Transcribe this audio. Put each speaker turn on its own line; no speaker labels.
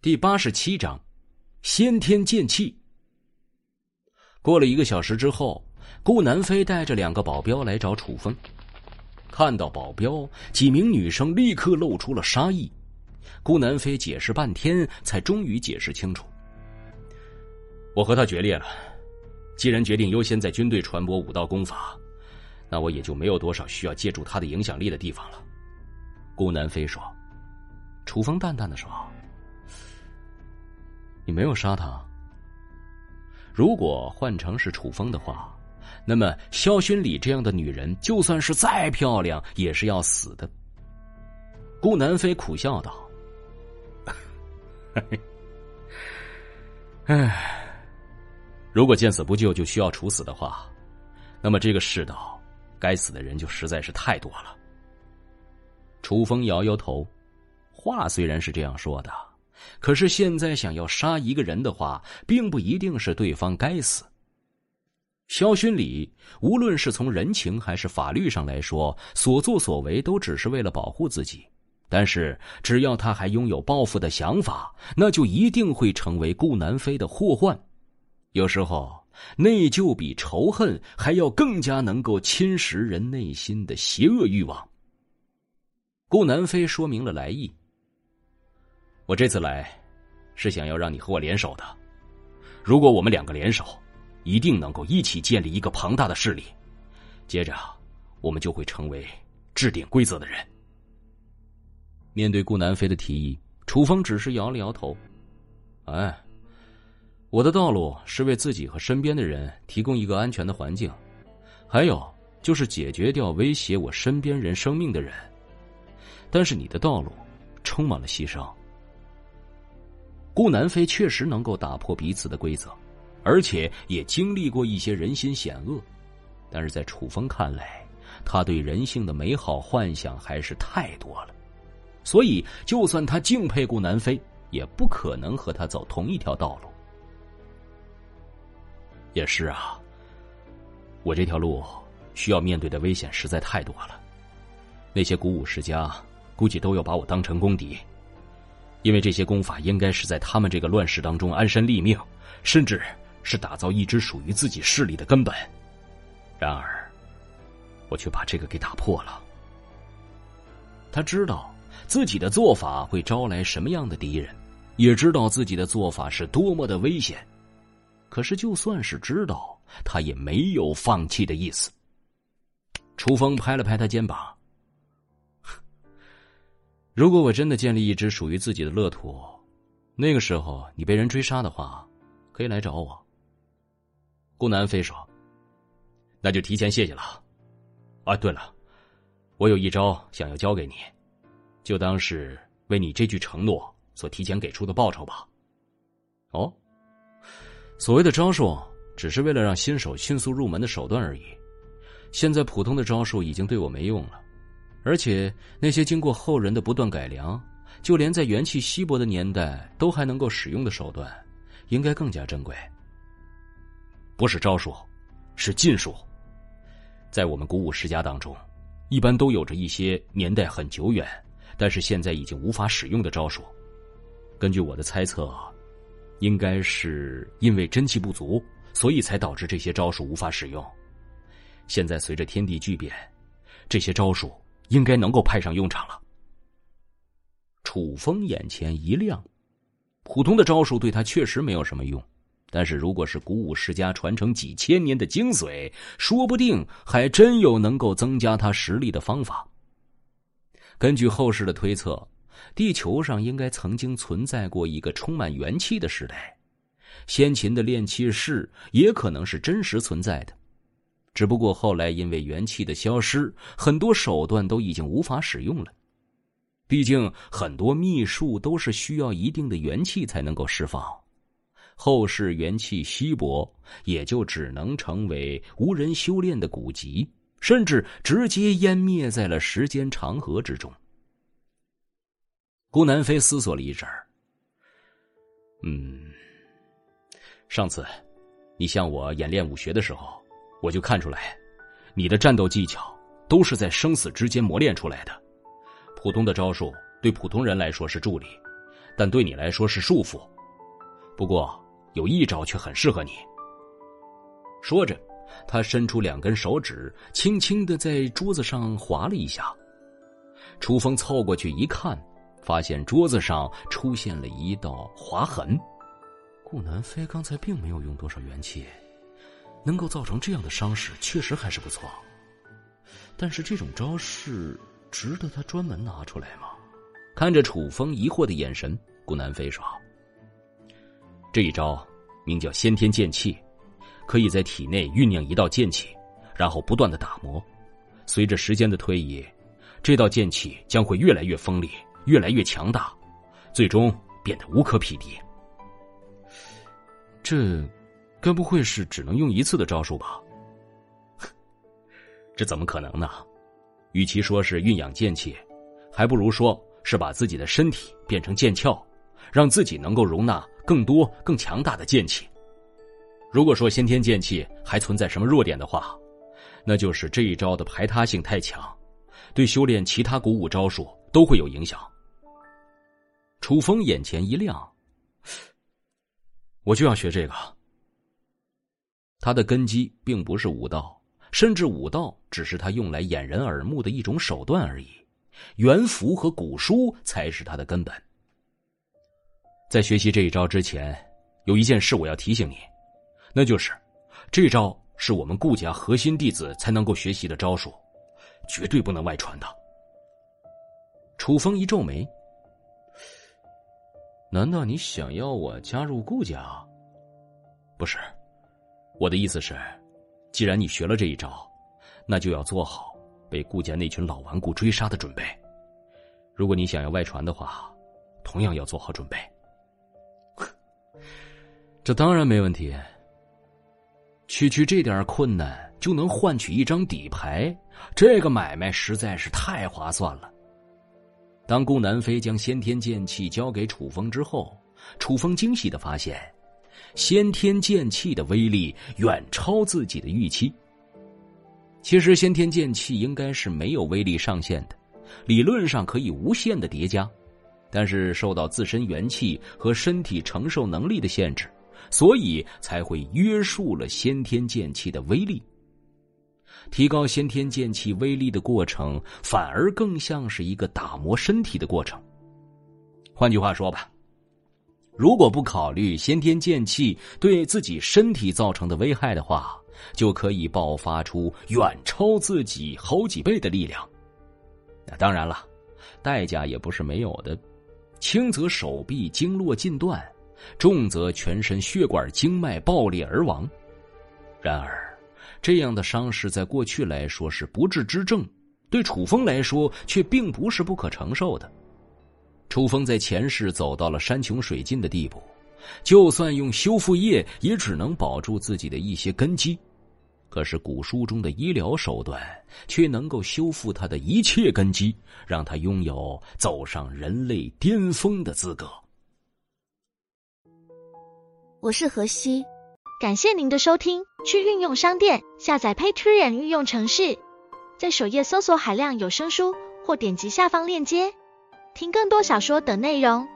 第八十七章，先天剑气。过了一个小时之后，顾南飞带着两个保镖来找楚风。看到保镖，几名女生立刻露出了杀意。顾南飞解释半天，才终于解释清楚：“我和他决裂了。既然决定优先在军队传播武道功法，那我也就没有多少需要借助他的影响力的地方了。”顾南飞说。楚风淡淡的说。你没有杀他。如果换成是楚风的话，那么萧薰礼这样的女人，就算是再漂亮，也是要死的。顾南飞苦笑道：“唉，如果见死不救就需要处死的话，那么这个世道，该死的人就实在是太多了。”楚风摇摇头，话虽然是这样说的。可是现在想要杀一个人的话，并不一定是对方该死。萧勋礼无论是从人情还是法律上来说，所作所为都只是为了保护自己。但是只要他还拥有报复的想法，那就一定会成为顾南飞的祸患。有时候，内疚比仇恨还要更加能够侵蚀人内心的邪恶欲望。顾南飞说明了来意。我这次来，是想要让你和我联手的。如果我们两个联手，一定能够一起建立一个庞大的势力。接着，我们就会成为制定规则的人。面对顾南飞的提议，楚风只是摇了摇头。哎，我的道路是为自己和身边的人提供一个安全的环境，还有就是解决掉威胁我身边人生命的人。但是你的道路充满了牺牲。顾南飞确实能够打破彼此的规则，而且也经历过一些人心险恶，但是在楚风看来，他对人性的美好幻想还是太多了，所以就算他敬佩顾南飞，也不可能和他走同一条道路。也是啊，我这条路需要面对的危险实在太多了，那些古武世家估计都要把我当成公敌。因为这些功法应该是在他们这个乱世当中安身立命，甚至是打造一支属于自己势力的根本。然而，我却把这个给打破了。他知道自己的做法会招来什么样的敌人，也知道自己的做法是多么的危险。可是，就算是知道，他也没有放弃的意思。楚风拍了拍他肩膀。如果我真的建立一支属于自己的乐土，那个时候你被人追杀的话，可以来找我。顾南飞说：“那就提前谢谢了。啊，对了，我有一招想要教给你，就当是为你这句承诺所提前给出的报酬吧。”哦，所谓的招数，只是为了让新手迅速入门的手段而已。现在普通的招数已经对我没用了。而且那些经过后人的不断改良，就连在元气稀薄的年代都还能够使用的手段，应该更加珍贵。不是招数，是禁术。在我们古武世家当中，一般都有着一些年代很久远，但是现在已经无法使用的招数。根据我的猜测，应该是因为真气不足，所以才导致这些招数无法使用。现在随着天地巨变，这些招数。应该能够派上用场了。楚风眼前一亮，普通的招数对他确实没有什么用，但是如果是古武世家传承几千年的精髓，说不定还真有能够增加他实力的方法。根据后世的推测，地球上应该曾经存在过一个充满元气的时代，先秦的炼气士也可能是真实存在的。只不过后来因为元气的消失，很多手段都已经无法使用了。毕竟很多秘术都是需要一定的元气才能够释放，后世元气稀薄，也就只能成为无人修炼的古籍，甚至直接湮灭在了时间长河之中。顾南飞思索了一阵儿，嗯，上次你向我演练武学的时候。我就看出来，你的战斗技巧都是在生死之间磨练出来的。普通的招数对普通人来说是助力，但对你来说是束缚。不过有一招却很适合你。说着，他伸出两根手指，轻轻的在桌子上划了一下。楚风凑过去一看，发现桌子上出现了一道划痕。顾南飞刚才并没有用多少元气，能够造成这样的伤势，确实还是不错。但是这种招式值得他专门拿出来吗？看着楚风疑惑的眼神，顾南飞说：“这一招名叫先天剑气，可以在体内酝酿一道剑气，然后不断的打磨。随着时间的推移，这道剑气将会越来越锋利，越来越强大，最终变得无可匹敌。”这，该不会是只能用一次的招数吧？这怎么可能呢？与其说是运养剑气，还不如说是把自己的身体变成剑鞘，让自己能够容纳更多更强大的剑气。如果说先天剑气还存在什么弱点的话，那就是这一招的排他性太强，对修炼其他古武招数都会有影响。楚风眼前一亮。我就要学这个。他的根基并不是武道，甚至武道只是他用来掩人耳目的一种手段而已。元符和古书才是他的根本。在学习这一招之前，有一件事我要提醒你，那就是，这招是我们顾家核心弟子才能够学习的招数，绝对不能外传的。楚风一皱眉。难道你想要我加入顾家？不是，我的意思是，既然你学了这一招，那就要做好被顾家那群老顽固追杀的准备。如果你想要外传的话，同样要做好准备。这当然没问题。区区这点困难就能换取一张底牌，这个买卖实在是太划算了。当顾南飞将先天剑气交给楚风之后，楚风惊喜的发现，先天剑气的威力远超自己的预期。其实，先天剑气应该是没有威力上限的，理论上可以无限的叠加，但是受到自身元气和身体承受能力的限制，所以才会约束了先天剑气的威力。提高先天剑气威力的过程，反而更像是一个打磨身体的过程。换句话说吧，如果不考虑先天剑气对自己身体造成的危害的话，就可以爆发出远超自己好几倍的力量。那当然了，代价也不是没有的，轻则手臂经络尽断，重则全身血管经脉爆裂而亡。然而。这样的伤势在过去来说是不治之症，对楚风来说却并不是不可承受的。楚风在前世走到了山穷水尽的地步，就算用修复液，也只能保住自己的一些根基。可是古书中的医疗手段却能够修复他的一切根基，让他拥有走上人类巅峰的资格。
我是何西。感谢您的收听，去运用商店下载 Patreon 运用城市，在首页搜索海量有声书，或点击下方链接听更多小说等内容。